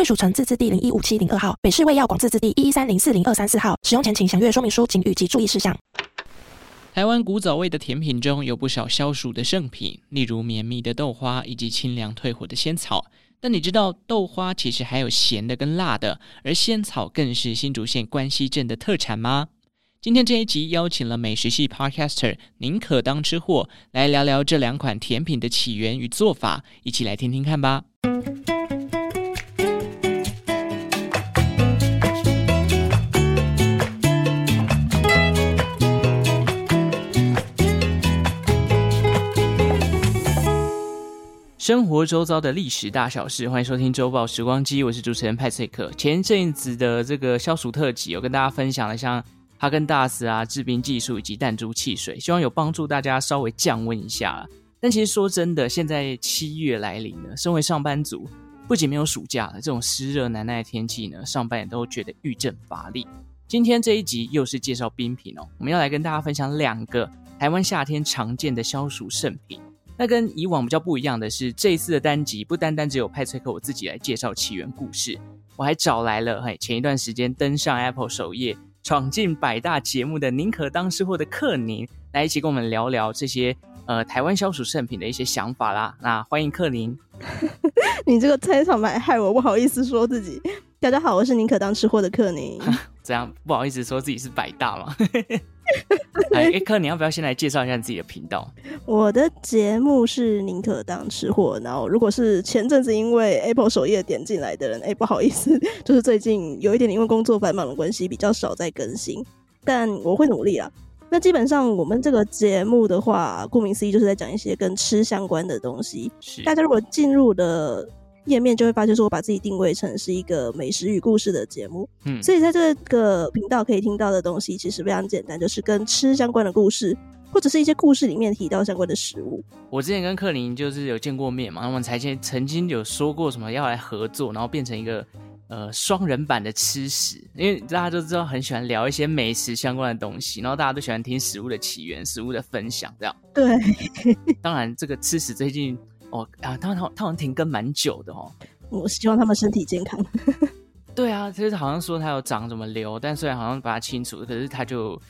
贵属城自治地零一五七零二号，北市卫药广自治地一一三零四零二三四号。使用前请详阅说明书、警语及注意事项。台湾古早味的甜品中有不少消暑的圣品，例如绵密的豆花以及清凉退火的仙草。但你知道豆花其实还有咸的跟辣的，而仙草更是新竹县关西镇的特产吗？今天这一集邀请了美食系 Podcaster 宁可当吃货来聊聊这两款甜品的起源与做法，一起来听听看吧。生活周遭的历史大小事，欢迎收听周报时光机，我是主持人派翠克。前阵子的这个消暑特辑，有跟大家分享了像哈根达斯啊、制冰技术以及弹珠汽水，希望有帮助大家稍微降温一下。但其实说真的，现在七月来临了，身为上班族，不仅没有暑假了，这种湿热难耐的天气呢，上班也都觉得郁症乏力。今天这一集又是介绍冰品哦，我们要来跟大家分享两个台湾夏天常见的消暑圣品。那跟以往比较不一样的是，这一次的单集不单单只有派崔克我自己来介绍起源故事，我还找来了嘿前一段时间登上 Apple 首页、闯进百大节目的宁可当吃货的克宁，来一起跟我们聊聊这些呃台湾消暑圣品的一些想法啦。那欢迎克宁，你这个开场白害我不好意思说自己。大家好，我是宁可当吃货的克宁。这样不好意思说自己是百大吗？哎，克，你要不要先来介绍一下自己的频道？我的节目是宁可当吃货，然后如果是前阵子因为 Apple 首页点进来的人，哎，不好意思，就是最近有一点因为工作繁忙的关系，比较少在更新，但我会努力啦。那基本上我们这个节目的话，顾名思义就是在讲一些跟吃相关的东西。是，大家如果进入的。页面就会发现说，我把自己定位成是一个美食与故事的节目，嗯，所以在这个频道可以听到的东西其实非常简单，就是跟吃相关的故事，或者是一些故事里面提到相关的食物。我之前跟克林就是有见过面嘛，我们才前曾经有说过什么要来合作，然后变成一个呃双人版的吃食，因为大家都知道很喜欢聊一些美食相关的东西，然后大家都喜欢听食物的起源、食物的分享，这样。对，当然这个吃食最近。哦啊，他他他好像停更蛮久的哦。我希望他们身体健康。对啊，就是好像说他有长什么瘤，但虽然好像把它清除，可是他就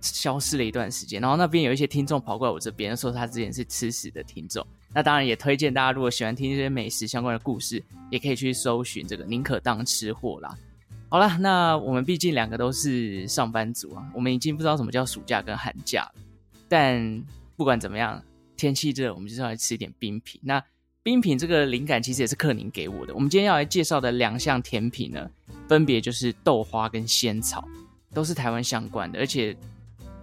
消失了一段时间。然后那边有一些听众跑过来我这边说他之前是吃屎的听众。那当然也推荐大家，如果喜欢听这些美食相关的故事，也可以去搜寻这个宁可当吃货啦。好啦，那我们毕竟两个都是上班族啊，我们已经不知道什么叫暑假跟寒假了。但不管怎么样。天气热，我们就是要来吃一点冰品。那冰品这个灵感其实也是克宁给我的。我们今天要来介绍的两项甜品呢，分别就是豆花跟仙草，都是台湾相关的，而且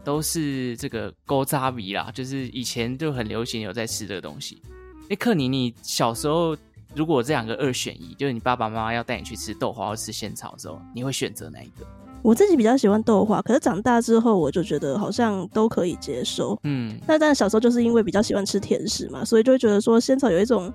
都是这个古早味啦，就是以前就很流行有在吃这个东西。哎，克宁，你小时候如果这两个二选一，就是你爸爸妈妈要带你去吃豆花或吃仙草的时候，你会选择哪一个？我自己比较喜欢豆花，可是长大之后我就觉得好像都可以接受。嗯，那但小时候就是因为比较喜欢吃甜食嘛，所以就会觉得说仙草有一种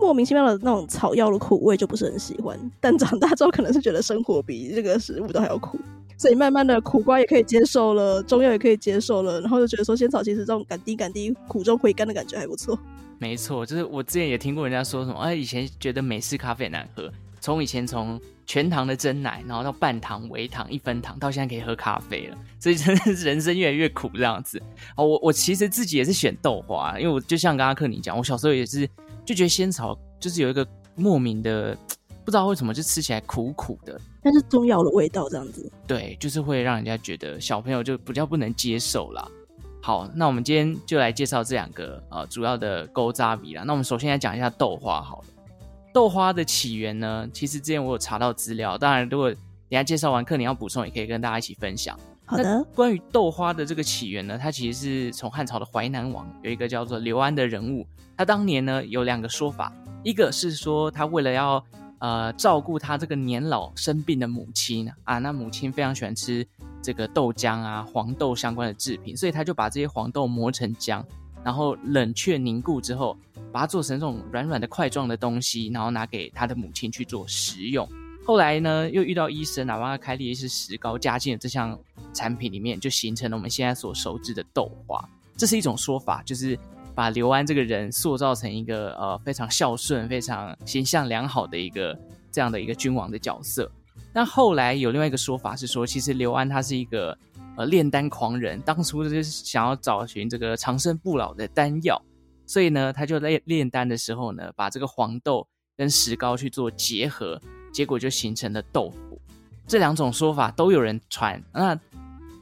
莫名其妙的那种草药的苦味，就不是很喜欢。但长大之后可能是觉得生活比这个食物都还要苦，所以慢慢的苦瓜也可以接受了，中药也可以接受了，然后就觉得说仙草其实这种甘滴甘滴苦中回甘的感觉还不错。没错，就是我之前也听过人家说什么，哎，以前觉得美式咖啡很难喝。从以前从全糖的真奶，然后到半糖、微糖、一分糖，到现在可以喝咖啡了，所以真的是人生越来越苦这样子。哦，我我其实自己也是选豆花，因为我就像刚刚克你讲，我小时候也是就觉得仙草就是有一个莫名的不知道为什么就吃起来苦苦的，但是中药的味道这样子。对，就是会让人家觉得小朋友就比较不能接受啦。好，那我们今天就来介绍这两个呃主要的勾扎比啦。那我们首先来讲一下豆花好了。豆花的起源呢，其实之前我有查到资料，当然如果等下介绍完课，你要补充，也可以跟大家一起分享。好的。关于豆花的这个起源呢，它其实是从汉朝的淮南王有一个叫做刘安的人物，他当年呢有两个说法，一个是说他为了要呃照顾他这个年老生病的母亲啊。那母亲非常喜欢吃这个豆浆啊、黄豆相关的制品，所以他就把这些黄豆磨成浆，然后冷却凝固之后，把它做成这种软软的块状的东西，然后拿给他的母亲去做食用。后来呢，又遇到医生啊，帮他开了一些石膏，加进了这项产品里面，就形成了我们现在所熟知的豆花。这是一种说法，就是把刘安这个人塑造成一个呃非常孝顺、非常形象良好的一个这样的一个君王的角色。但后来有另外一个说法是说，其实刘安他是一个呃炼丹狂人，当初就是想要找寻这个长生不老的丹药，所以呢，他就在炼丹的时候呢，把这个黄豆跟石膏去做结合。结果就形成了豆腐，这两种说法都有人传。那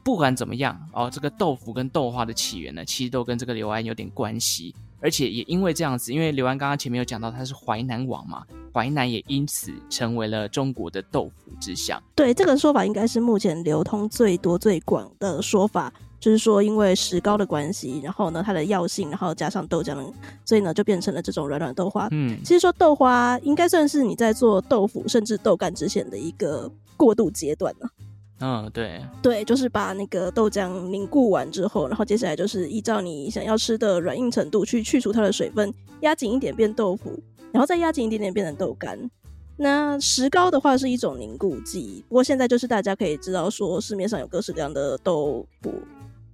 不管怎么样哦，这个豆腐跟豆花的起源呢，其实都跟这个刘安有点关系。而且也因为这样子，因为刘安刚刚前面有讲到他是淮南王嘛，淮南也因此成为了中国的豆腐之乡。对，这个说法应该是目前流通最多最广的说法。就是说，因为石膏的关系，然后呢，它的药性，然后加上豆浆，所以呢，就变成了这种软软豆花。嗯，其实说豆花应该算是你在做豆腐甚至豆干之前的一个过渡阶段呢。嗯，对，对，就是把那个豆浆凝固完之后，然后接下来就是依照你想要吃的软硬程度去去除它的水分，压紧一点变豆腐，然后再压紧一点点变成豆干。那石膏的话是一种凝固剂，不过现在就是大家可以知道说市面上有各式各样的豆腐。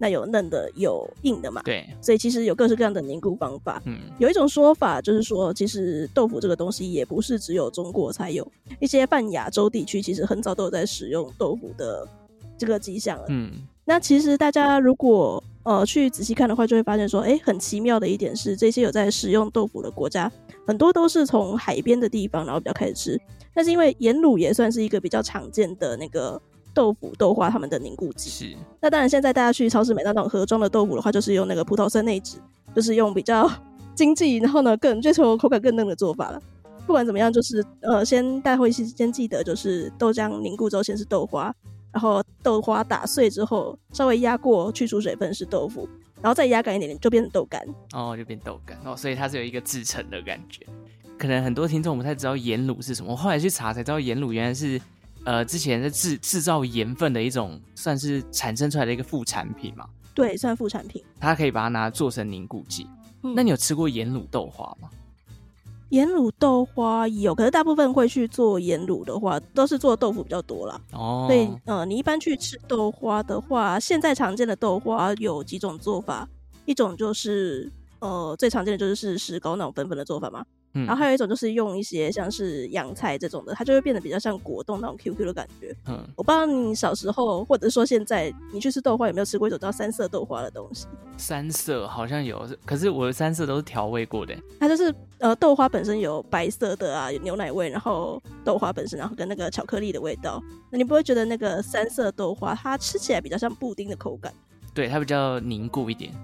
那有嫩的，有硬的嘛？对，所以其实有各式各样的凝固方法。嗯，有一种说法就是说，其实豆腐这个东西也不是只有中国才有，一些泛亚洲地区其实很早都有在使用豆腐的这个迹象了。嗯，那其实大家如果呃去仔细看的话，就会发现说，哎，很奇妙的一点是，这些有在使用豆腐的国家，很多都是从海边的地方，然后比较开始吃。但是因为盐卤也算是一个比较常见的那个。豆腐、豆花，他们的凝固剂是。那当然，现在大家去超市买到那种盒装的豆腐的话，就是用那个葡萄酸内酯，就是用比较经济，然后呢更追求口感更嫩的做法了。不管怎么样，就是呃，先大家会先记得，就是豆浆凝固之后先是豆花，然后豆花打碎之后稍微压过去除水分是豆腐，然后再压干一点点就变成豆干。哦，就变豆干哦，所以它是有一个制成的感觉。可能很多听众不太知道盐卤是什么，我后来去查才知道盐卤原来是。呃，之前在制制造盐分的一种，算是产生出来的一个副产品嘛？对，算副产品。它可以把它拿做成凝固剂。嗯。那你有吃过盐卤豆花吗？盐卤豆花有，可是大部分会去做盐卤的话，都是做豆腐比较多啦。哦。所以，呃，你一般去吃豆花的话，现在常见的豆花有几种做法，一种就是，呃，最常见的就是是石膏那种粉粉的做法嘛。嗯，然后还有一种就是用一些像是洋菜这种的，它就会变得比较像果冻那种 QQ 的感觉。嗯，我不知道你小时候或者说现在你去吃豆花有没有吃过一种叫三色豆花的东西？三色好像有，可是我的三色都是调味过的。它就是呃豆花本身有白色的啊，有牛奶味，然后豆花本身然后跟那个巧克力的味道。那你不会觉得那个三色豆花它吃起来比较像布丁的口感？对，它比较凝固一点。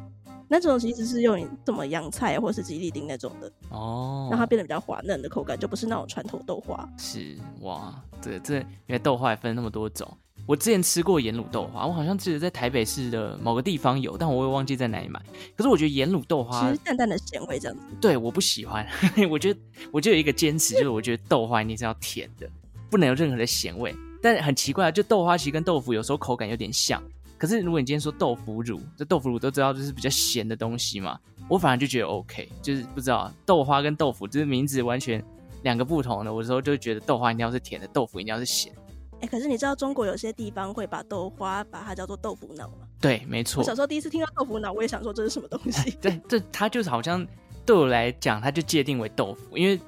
那种其实是用什么洋菜或是吉利丁那种的哦，让它变得比较滑嫩的口感，就不是那种传统豆花。是哇，对，这因为豆花也分那么多种。我之前吃过盐卤豆花，我好像记得在台北市的某个地方有，但我也忘记在哪里买。可是我觉得盐卤豆花其实淡淡的咸味这样子。对，我不喜欢。我觉得我就有一个坚持，就是我觉得豆花一定是要甜的，不能有任何的咸味。但很奇怪，就豆花其实跟豆腐有时候口感有点像。可是如果你今天说豆腐乳，这豆腐乳都知道就是比较咸的东西嘛，我反而就觉得 OK，就是不知道豆花跟豆腐就是名字完全两个不同的，我有时候就觉得豆花一定要是甜的，豆腐一定要是咸。哎、欸，可是你知道中国有些地方会把豆花把它叫做豆腐脑吗？对，没错。我小时候第一次听到豆腐脑，我也想说这是什么东西？对，这它就是好像对我来讲，它就界定为豆腐，因为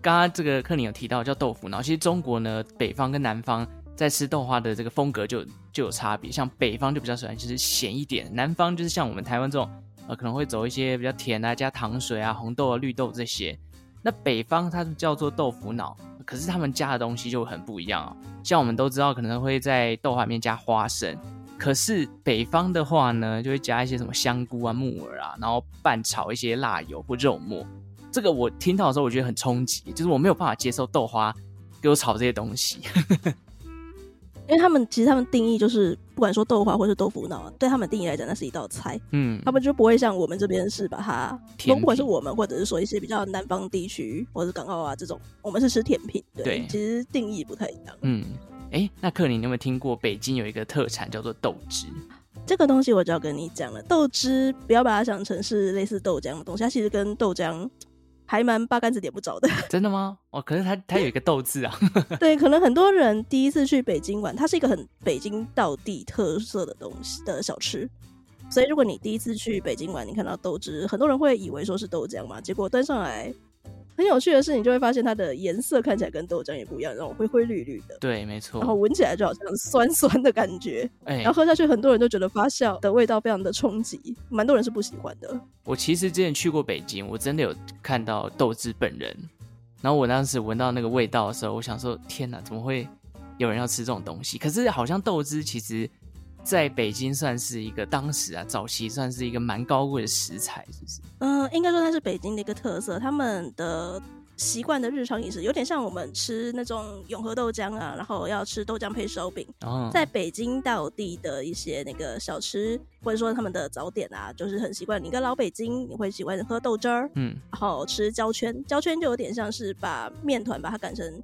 刚刚这个克林有提到叫豆腐脑，其实中国呢，北方跟南方。在吃豆花的这个风格就就有差别，像北方就比较喜欢就是咸一点，南方就是像我们台湾这种，呃，可能会走一些比较甜啊，加糖水啊、红豆啊、绿豆这些。那北方它叫做豆腐脑，可是他们加的东西就很不一样啊。像我们都知道，可能会在豆花里面加花生，可是北方的话呢，就会加一些什么香菇啊、木耳啊，然后拌炒一些辣油或肉末。这个我听到的时候，我觉得很冲击，就是我没有办法接受豆花给我炒这些东西。因为他们其实他们定义就是，不管说豆花或是豆腐脑，对他们定义来讲，那是一道菜。嗯，他们就不会像我们这边是把它，不管是我们或者是说一些比较南方地区或者是港澳啊这种，我们是吃甜品。对，对其实定义不太一样。嗯，哎、欸，那克林，你有没有听过北京有一个特产叫做豆汁？这个东西我就要跟你讲了，豆汁不要把它想成是类似豆浆的东西，它其实跟豆浆。还蛮八竿子点不着的，真的吗？哦，可是它它有一个豆汁啊。对，可能很多人第一次去北京玩，它是一个很北京道地特色的东西的小吃，所以如果你第一次去北京玩，你看到豆汁，很多人会以为说是豆浆嘛，结果端上来。很有趣的是，你就会发现它的颜色看起来跟豆浆也不一样，然后灰灰绿绿的。对，没错。然后闻起来就好像酸 酸的感觉。哎、欸，然后喝下去，很多人都觉得发酵的味道非常的冲击，蛮多人是不喜欢的。我其实之前去过北京，我真的有看到豆汁本人。然后我当时闻到那个味道的时候，我想说：天哪，怎么会有人要吃这种东西？可是好像豆汁其实。在北京算是一个当时啊，早期算是一个蛮高贵的食材，是不是？嗯，应该说它是北京的一个特色。他们的习惯的日常饮食有点像我们吃那种永和豆浆啊，然后要吃豆浆配烧饼。哦，在北京道地的一些那个小吃，或者说他们的早点啊，就是很习惯。你跟老北京，你会喜欢喝豆汁儿，嗯，然后吃焦圈，焦圈就有点像是把面团把它擀成。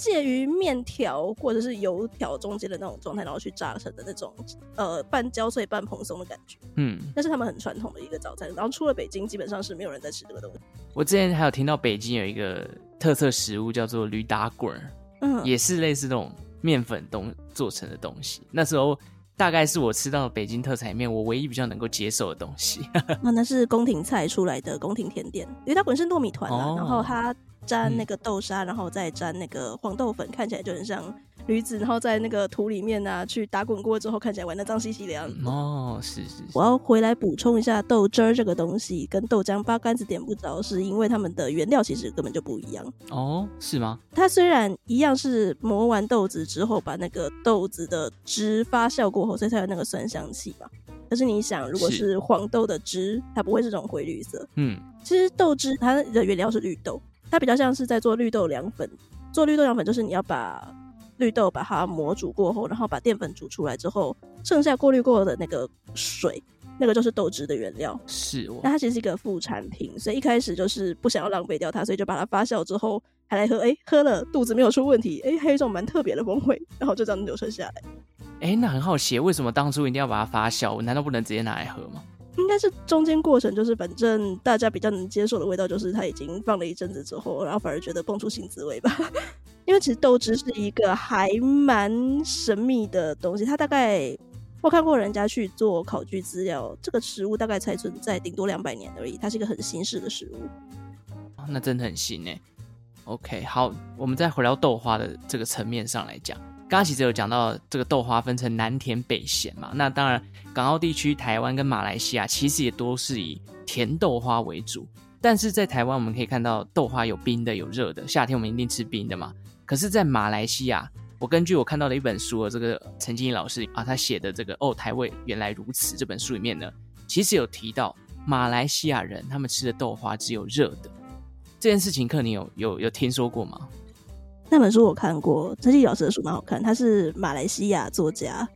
介于面条或者是油条中间的那种状态，然后去炸成的那种，呃，半焦脆半蓬松的感觉。嗯，那是他们很传统的一个早餐。然后出了北京，基本上是没有人在吃这个东西。我之前还有听到北京有一个特色食物叫做驴打滚，嗯，也是类似这种面粉东做成的东西。那时候大概是我吃到北京特产里面我唯一比较能够接受的东西。那 那是宫廷菜出来的宫廷甜点，驴打滚是糯米团啊，哦、然后它。沾那个豆沙，然后再沾那个黄豆粉，看起来就很像驴子，然后在那个土里面啊，去打滚过之后，看起来玩的脏兮兮的样子。哦，是是是。我要回来补充一下，豆汁儿这个东西跟豆浆八竿子点不着，是因为它们的原料其实根本就不一样。哦，是吗？它虽然一样是磨完豆子之后，把那个豆子的汁发酵过后，所以才有那个酸香气嘛。可是你想，如果是黄豆的汁，它不会是这种灰绿色。嗯，其实豆汁它的原料是绿豆。它比较像是在做绿豆凉粉，做绿豆凉粉就是你要把绿豆把它磨煮过后，然后把淀粉煮出来之后，剩下过滤过的那个水，那个就是豆汁的原料。是哦，那它其实是一个副产品，所以一开始就是不想要浪费掉它，所以就把它发酵之后还来喝，哎、欸，喝了肚子没有出问题，哎、欸，还有一种蛮特别的风味，然后就这样留存下来。哎、欸，那很好奇，为什么当初一定要把它发酵？我难道不能直接拿来喝吗？应该是中间过程，就是反正大家比较能接受的味道，就是它已经放了一阵子之后，然后反而觉得蹦出新滋味吧。因为其实豆汁是一个还蛮神秘的东西，它大概我看过人家去做考据资料，这个食物大概才存在顶多两百年而已，它是一个很新式的食物。那真的很新诶。OK，好，我们再回到豆花的这个层面上来讲。刚刚其实有讲到这个豆花分成南甜北咸嘛，那当然港澳地区、台湾跟马来西亚其实也都是以甜豆花为主。但是在台湾我们可以看到豆花有冰的有热的，夏天我们一定吃冰的嘛。可是，在马来西亚，我根据我看到的一本书，这个陈静怡老师啊，他写的这个哦台味原来如此这本书里面呢，其实有提到马来西亚人他们吃的豆花只有热的这件事情，克你有有有听说过吗？那本书我看过，陈继老师的书蛮好看。他是马来西亚作家，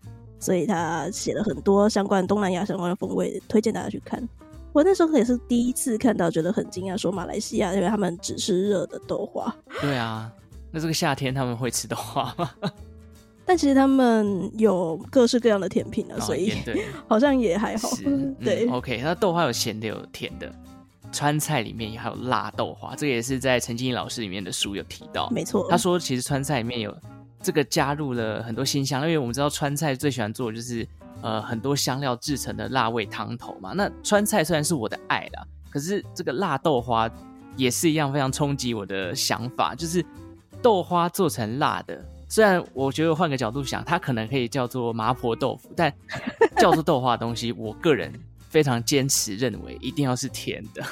所以他写了很多相关东南亚相关的风味，推荐大家去看。我那时候也是第一次看到，觉得很惊讶，说马来西亚因为他们只吃热的豆花。对啊，那这个夏天他们会吃豆花吗？但其实他们有各式各样的甜品啊，所以 好像也还好。对、嗯、，OK，那豆花有咸的，有甜的。川菜里面也还有辣豆花，这个也是在陈静怡老师里面的书有提到。没错，他说其实川菜里面有这个加入了很多新香，因为我们知道川菜最喜欢做的就是呃很多香料制成的辣味汤头嘛。那川菜虽然是我的爱啦，可是这个辣豆花也是一样非常冲击我的想法，就是豆花做成辣的，虽然我觉得换个角度想，它可能可以叫做麻婆豆腐，但叫做豆花的东西，我个人。非常坚持认为一定要是甜的，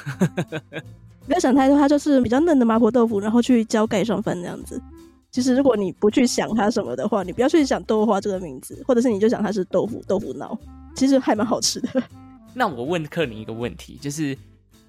不要想太多，它就是比较嫩的麻婆豆腐，然后去浇盖上饭这样子。其实如果你不去想它什么的话，你不要去想豆花这个名字，或者是你就想它是豆腐豆腐脑，其实还蛮好吃的。那我问克林一个问题，就是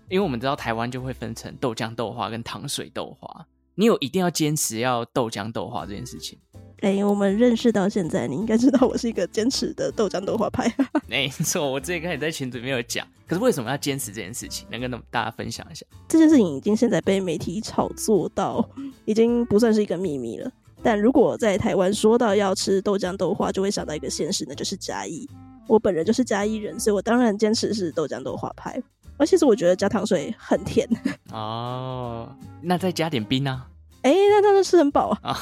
因为我们知道台湾就会分成豆浆豆花跟糖水豆花，你有一定要坚持要豆浆豆花这件事情？哎、欸，我们认识到现在，你应该知道我是一个坚持的豆浆豆花派。没错，我之前开始在群组里面有讲。可是为什么要坚持这件事情？能跟大家分享一下？这件事情已经现在被媒体炒作到，已经不算是一个秘密了。但如果在台湾说到要吃豆浆豆花，就会想到一个现实，那就是嘉义。我本人就是嘉义人，所以我当然坚持是豆浆豆花派。而其实我觉得加糖水很甜。哦，那再加点冰呢？哎、欸，那这样就吃很饱啊。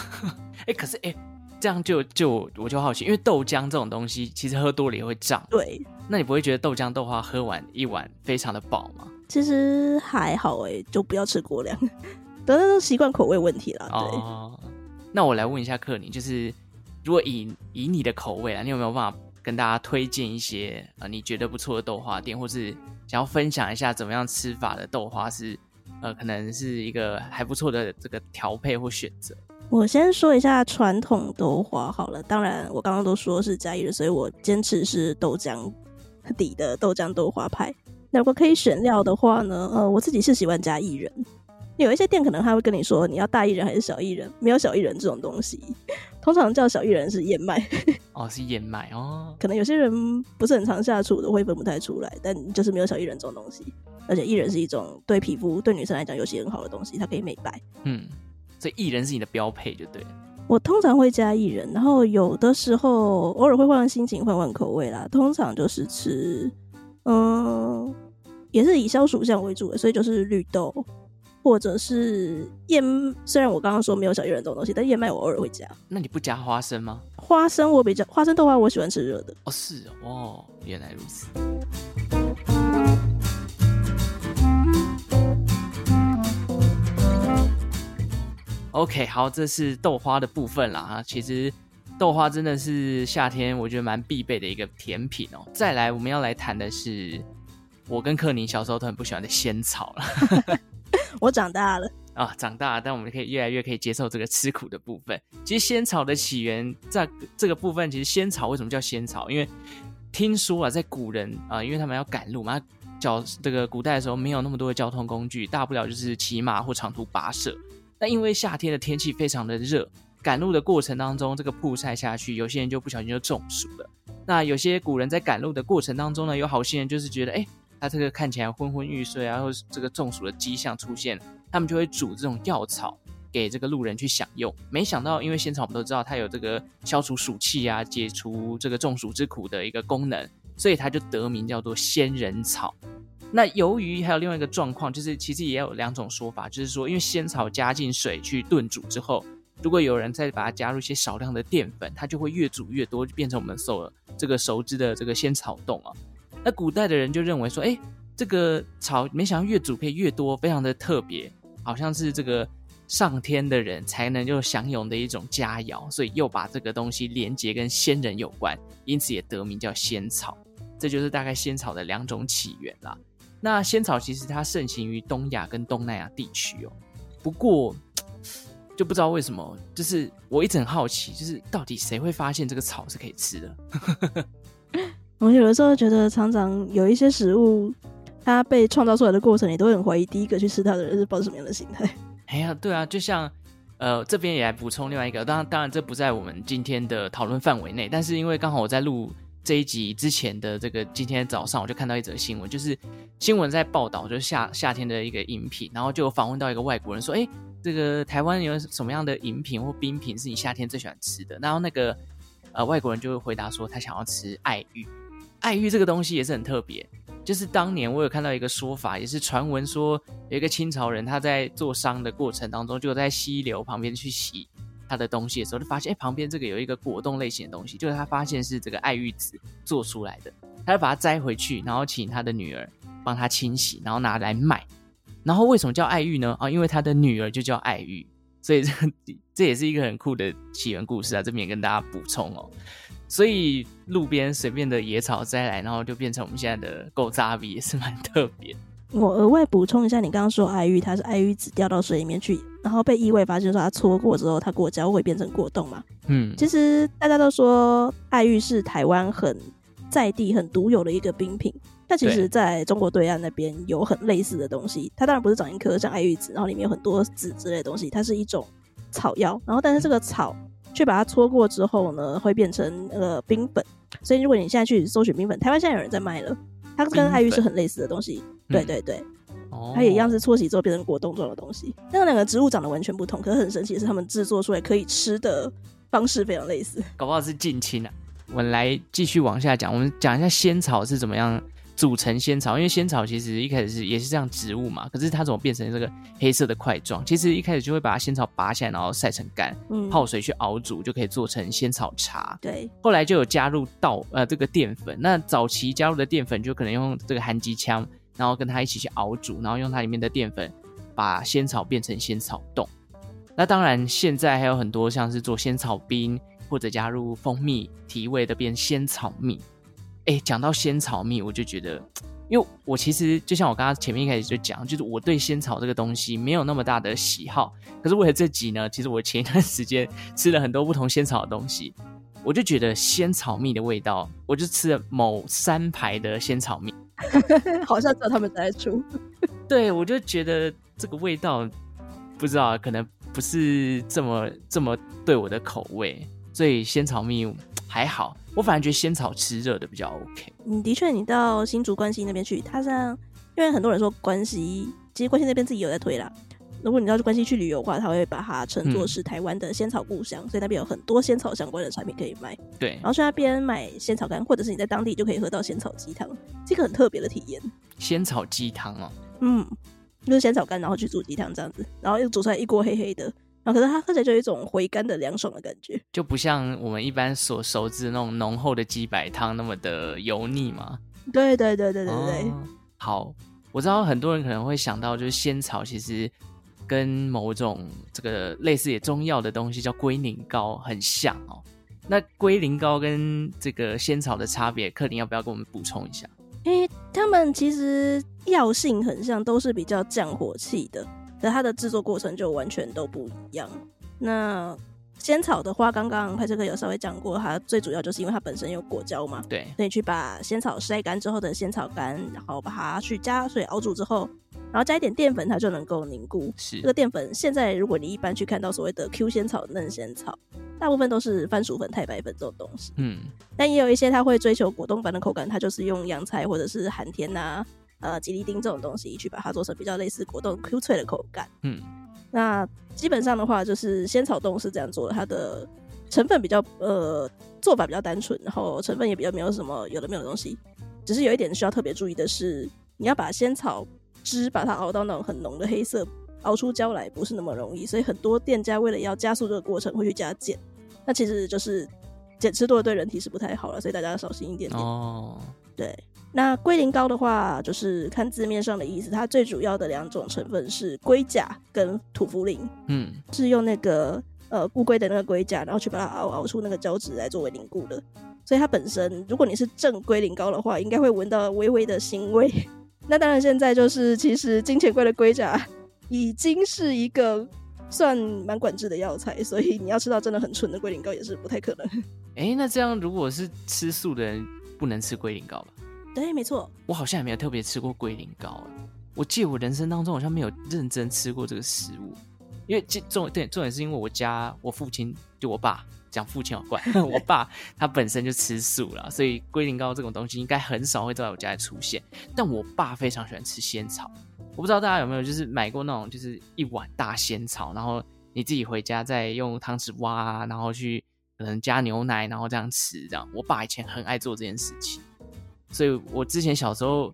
哎、欸，可是哎。欸这样就就我就好奇，因为豆浆这种东西其实喝多了也会胀。对，那你不会觉得豆浆豆花喝完一碗非常的饱吗？其实还好哎，就不要吃过量，等等都习惯口味问题了。对。哦，那我来问一下克宁，就是如果以以你的口味啊，你有没有办法跟大家推荐一些呃你觉得不错的豆花店，或是想要分享一下怎么样吃法的豆花是呃可能是一个还不错的这个调配或选择？我先说一下传统豆花好了，当然我刚刚都说是嘉义人，所以我坚持是豆浆底的豆浆豆花派。那如果可以选料的话呢？呃，我自己是喜欢加薏仁。有一些店可能他会跟你说你要大薏仁还是小薏仁，没有小薏仁这种东西，通常叫小薏仁是燕麦。哦，是燕麦哦。可能有些人不是很常下厨的会分不太出来，但就是没有小薏仁这种东西。而且薏仁是一种对皮肤对女生来讲尤其很好的东西，它可以美白。嗯。所以薏仁是你的标配，就对了。我通常会加薏仁，然后有的时候偶尔会换换心情，换换口味啦。通常就是吃，嗯，也是以消暑项为主的，所以就是绿豆或者是燕。虽然我刚刚说没有小薏仁这种东西，但燕麦我偶尔会加。那你不加花生吗？花生我比较花生豆花，我喜欢吃热的。哦，是哦，原来如此。OK，好，这是豆花的部分啦啊。其实豆花真的是夏天我觉得蛮必备的一个甜品哦。再来，我们要来谈的是我跟克宁小时候都很不喜欢的仙草了。我长大了啊，长大了，但我们可以越来越可以接受这个吃苦的部分。其实仙草的起源在这个部分，其实仙草为什么叫仙草？因为听说啊，在古人啊，因为他们要赶路嘛，脚这个古代的时候没有那么多的交通工具，大不了就是骑马或长途跋涉。那因为夏天的天气非常的热，赶路的过程当中，这个曝晒下去，有些人就不小心就中暑了。那有些古人在赶路的过程当中呢，有好心人就是觉得，哎，他这个看起来昏昏欲睡啊，或是这个中暑的迹象出现，他们就会煮这种药草给这个路人去享用。没想到，因为仙草我们都知道它有这个消除暑气啊，解除这个中暑之苦的一个功能，所以它就得名叫做仙人草。那由于还有另外一个状况，就是其实也有两种说法，就是说，因为仙草加进水去炖煮之后，如果有人再把它加入一些少量的淀粉，它就会越煮越多，就变成我们所这个熟知的这个仙草冻啊。那古代的人就认为说，哎，这个草没想到越煮可以越多，非常的特别，好像是这个上天的人才能就享用的一种佳肴，所以又把这个东西连接跟仙人有关，因此也得名叫仙草。这就是大概仙草的两种起源啦。那仙草其实它盛行于东亚跟东南亚地区哦，不过就不知道为什么，就是我一直很好奇，就是到底谁会发现这个草是可以吃的？我有的时候觉得，常常有一些食物，它被创造出来的过程，你都很怀疑第一个去吃它的人是抱着什么样的心态。哎呀，对啊，就像呃这边也来补充另外一个，当然当然这不在我们今天的讨论范围内，但是因为刚好我在录。这一集之前的这个今天早上，我就看到一则新闻，就是新闻在报道，就是夏夏天的一个饮品，然后就访问到一个外国人说：“哎，这个台湾有什么样的饮品或冰品是你夏天最喜欢吃的？”然后那个呃外国人就会回答说，他想要吃爱玉。爱玉这个东西也是很特别，就是当年我有看到一个说法，也是传闻说有一个清朝人他在做商的过程当中，就在溪流旁边去洗。他的东西的时候，就发现哎，旁边这个有一个果冻类型的东西，就是他发现是这个爱玉籽做出来的，他就把它摘回去，然后请他的女儿帮他清洗，然后拿来卖。然后为什么叫爱玉呢？啊，因为他的女儿就叫爱玉，所以这 这也是一个很酷的起源故事啊。这边也跟大家补充哦。所以路边随便的野草摘来，然后就变成我们现在的古早味，也是蛮特别。我额外补充一下，你刚刚说爱玉，它是爱玉籽掉到水里面去，然后被意外发现说它搓过之后，它果胶会变成果冻嘛？嗯，其实大家都说爱玉是台湾很在地、很独有的一个冰品，但其实在中国对岸那边有很类似的东西，它当然不是长一颗像爱玉子，然后里面有很多籽之类的东西，它是一种草药。然后但是这个草去把它搓过之后呢，会变成那个冰粉。所以如果你现在去搜寻冰粉，台湾现在有人在卖了，它跟爱玉是很类似的东西。对对对。它也一样是搓洗之后变成果冻状的东西，那两个植物长得完全不同，可是很神奇的是，它们制作出来可以吃的方式非常类似，搞不好是近亲啊。我们来继续往下讲，我们讲一下仙草是怎么样组成仙草，因为仙草其实一开始是也是这样植物嘛，可是它怎么变成这个黑色的块状？其实一开始就会把仙草拔起来，然后晒成干，嗯，泡水去熬煮，就可以做成仙草茶。对，后来就有加入稻呃这个淀粉，那早期加入的淀粉就可能用这个含鸡枪。然后跟它一起去熬煮，然后用它里面的淀粉把仙草变成仙草冻。那当然，现在还有很多像是做仙草冰，或者加入蜂蜜提味的变仙草蜜。哎，讲到仙草蜜，我就觉得，因为我其实就像我刚刚前面一开始就讲，就是我对仙草这个东西没有那么大的喜好。可是为了这集呢，其实我前一段时间 吃了很多不同仙草的东西，我就觉得仙草蜜的味道，我就吃了某三排的仙草蜜。好像只有他们在出，对，我就觉得这个味道不知道，可能不是这么这么对我的口味，所以仙草蜜还好，我反而觉得仙草吃热的比较 OK。嗯，的确，你到新竹关西那边去，它像因为很多人说关西，其实关西那边自己有在推啦。如果你要去关西去旅游的话，他会把它称作是台湾的仙草故乡，嗯，所以那边有很多仙草相关的产品可以买。对，然后去那边买仙草干，或者是你在当地就可以喝到仙草鸡汤，这个很特别的体验。仙草鸡汤哦，嗯，就是仙草干，然后去煮鸡汤这样子，然后又煮出来一锅黑黑的，然后可是它喝起来就有一种回甘的凉爽的感觉，就不像我们一般所熟知的那种浓厚的鸡白汤那么的油腻嘛。对对对对对对，哦。好，我知道很多人可能会想到，就是仙草其实。跟某种这个类似也中药的东西叫龟苓膏很像哦。那龟苓膏跟这个仙草的差别，克林要不要跟我们补充一下？因为它们其实药性很像，都是比较降火气的，但它的制作过程就完全都不一样。那仙草的话，刚刚派翠克有稍微讲过，它最主要就是因为它本身有果胶嘛，对，所以去把仙草晒干之后的仙草干，然后把它去加水熬煮之后。然后加一点淀粉，它就能够凝固。是这个淀粉，现在如果你一般去看到所谓的 Q 仙草、嫩仙草，大部分都是番薯粉、太白粉这种东西。嗯，但也有一些它会追求果冻般的口感，它就是用洋菜或者是寒天呐、呃吉利丁这种东西去把它做成比较类似果冻 Q 脆的口感。嗯，那基本上的话，就是仙草冻是这样做的，它的成分比较呃做法比较单纯，然后成分也比较没有什么有的没有的东西。只是有一点需要特别注意的是，你要把仙草。汁把它熬到那种很浓的黑色，熬出胶来不是那么容易，所以很多店家为了要加速这个过程，会去加碱。那其实就是碱吃多了对人体是不太好了，所以大家要小心一点点。哦，对。那龟苓膏的话，就是看字面上的意思，它最主要的两种成分是龟甲跟土茯苓。嗯，是用那个呃乌龟的那个龟甲，然后去把它熬熬出那个胶质来作为凝固的。所以它本身，如果你是正龟苓膏的话，应该会闻到微微的腥味。那当然，现在就是其实金钱龟的龟甲已经是一个算蛮管制的药材，所以你要吃到真的很纯的龟苓膏也是不太可能。哎、欸，那这样如果是吃素的人，不能吃龟苓膏吧？对，没错。我好像也没有特别吃过龟苓膏，我记得我人生当中好像没有认真吃过这个食物，因为这重对重点是因为我家我父亲就我爸。讲父亲好怪，我爸他本身就吃素了，所以龟苓膏这种东西应该很少会在我家里出现。但我爸非常喜欢吃仙草，我不知道大家有没有就是买过那种就是一碗大仙草，然后你自己回家再用汤匙挖，然后去可能加牛奶，然后这样吃这样。我爸以前很爱做这件事情，所以我之前小时候。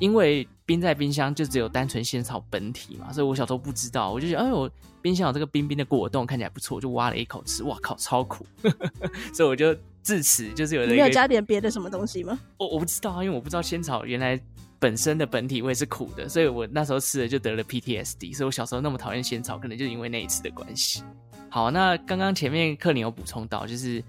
因为冰在冰箱就只有单纯仙草本体嘛，所以我小时候不知道，我就觉得哎呦，冰箱有这个冰冰的果冻，看起来不错，就挖了一口吃，哇靠，超苦！所以我就自此就是有。你没有加点别的什么东西吗？我我不知道啊，因为我不知道仙草原来本身的本体味是苦的，所以我那时候吃了就得了 PTSD，所以我小时候那么讨厌仙草，可能就是因为那一次的关系。好，那刚刚前面克林有补充到，就是。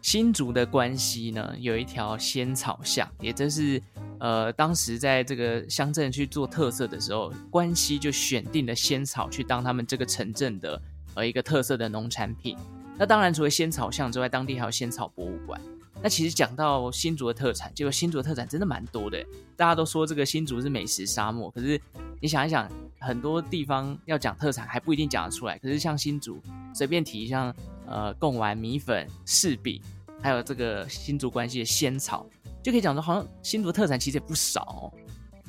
新竹的关西呢，有一条仙草巷，也就是呃，当时在这个乡镇去做特色的时候，关西就选定了仙草去当他们这个城镇的呃一个特色的农产品。那当然，除了仙草巷之外，当地还有仙草博物馆。那其实讲到新竹的特产，结果新竹的特产真的蛮多的。大家都说这个新竹是美食沙漠，可是你想一想，很多地方要讲特产还不一定讲得出来。可是像新竹，随便提像呃贡丸、米粉、柿饼，还有这个新竹关系的仙草，就可以讲说好像新竹特产其实也不少哦。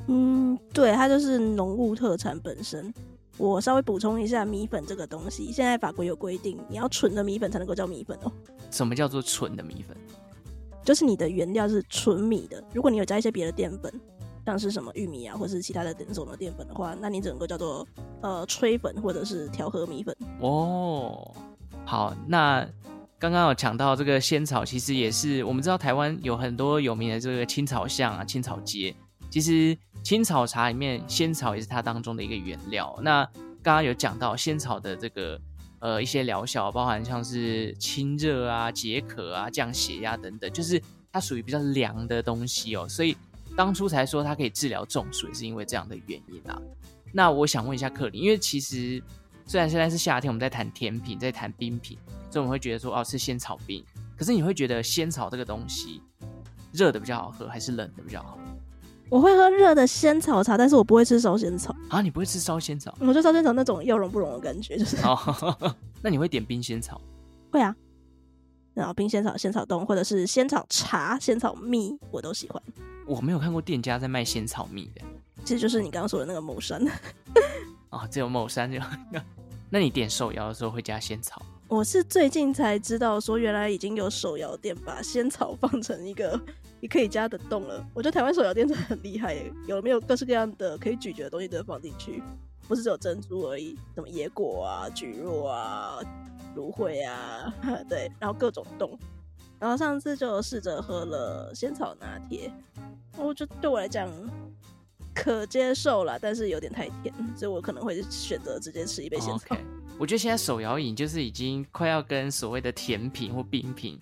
嗯，对，它就是农物特产本身。我稍微补充一下，米粉这个东西，现在法国有规定，你要纯的米粉才能够叫米粉哦。什么叫做纯的米粉？就是你的原料是纯米的，如果你有加一些别的淀粉，像是什么玉米啊，或是其他的等种的淀粉的话，那你整个叫做呃吹粉或者是调和米粉。哦，好，那刚刚有讲到这个仙草，其实也是我们知道台湾有很多有名的这个青草巷啊、青草街，其实。青草茶里面，仙草也是它当中的一个原料。那刚刚有讲到仙草的这个呃一些疗效，包含像是清热啊、解渴啊、降血压等等，就是它属于比较凉的东西哦。所以当初才说它可以治疗中暑，也是因为这样的原因啊。那我想问一下克林，因为其实虽然现在是夏天，我们在谈甜品，在谈冰品，所以我们会觉得说哦是仙草冰，可是你会觉得仙草这个东西热的比较好喝，还是冷的比较好？我会喝热的仙草茶，但是我不会吃烧仙草啊！你不会吃烧仙草？我觉得烧仙草那种要融不融的感觉，就是哦。那你会点冰仙草？会啊。然后冰仙草、仙草冻，或者是仙草茶、仙草蜜，我都喜欢。我没有看过店家在卖仙草蜜的，其实就是你刚刚说的那个某山。哦，只有某山有。那你点手摇的时候会加仙草？我是最近才知道，说原来已经有手摇店把仙草放成一个。你可以加的洞了，我觉得台湾手摇店真的很厉害，有没有各式各样的可以咀嚼的东西都放进去，不是只有珍珠而已，什么野果啊、蒟蒻啊、芦荟啊，对，然后各种冻。然后上次就试着喝了仙草拿铁，我觉得对我来讲可接受了，但是有点太甜，所以我可能会选择直接吃一杯.我觉得现在手摇饮就是已经快要跟所谓的甜品或冰品。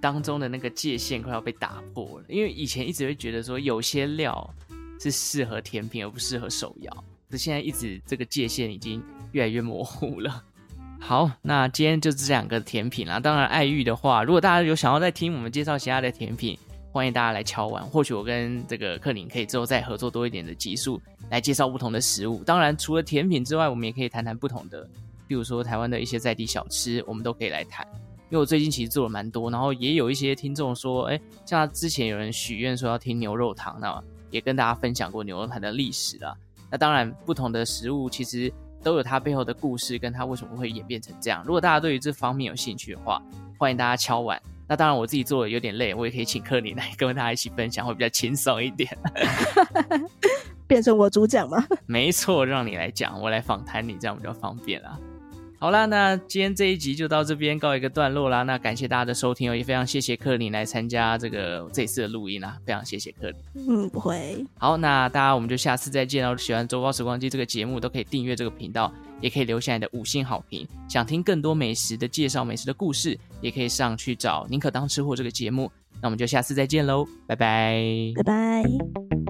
当中的那个界限快要被打破了，因为以前一直会觉得说有些料是适合甜品而不适合手摇，可是现在一直这个界限已经越来越模糊了。好，那今天就是这两个甜品啦。当然，爱玉的话，如果大家有想要再听我们介绍其他的甜品，欢迎大家来敲碗。或许我跟这个克林可以之后再合作多一点的集数来介绍不同的食物。当然，除了甜品之外，我们也可以谈谈不同的，比如说台湾的一些在地小吃，我们都可以来谈。因为我最近其实做了蛮多，然后也有一些听众说，哎，像之前有人许愿说要听牛肉汤，那也跟大家分享过牛肉汤的历史啦。那当然，不同的食物其实都有它背后的故事，跟它为什么会演变成这样。如果大家对于这方面有兴趣的话，欢迎大家敲碗。那当然，我自己做的有点累，我也可以请克林来跟大家一起分享，会比较轻松一点。变成我主讲吗？没错，让你来讲，我来访谈你，这样比较方便啦。好啦，那今天这一集就到这边告一个段落啦。那感谢大家的收听哦，也非常谢谢克林来参加这个这次的录音啦，非常谢谢克林。嗯，不会。好，那大家我们就下次再见哦。喜欢周报时光机这个节目，都可以订阅这个频道，也可以留下你的五星好评。想听更多美食的介绍、美食的故事，也可以上去找宁可当吃货这个节目。那我们就下次再见喽，拜拜，拜拜。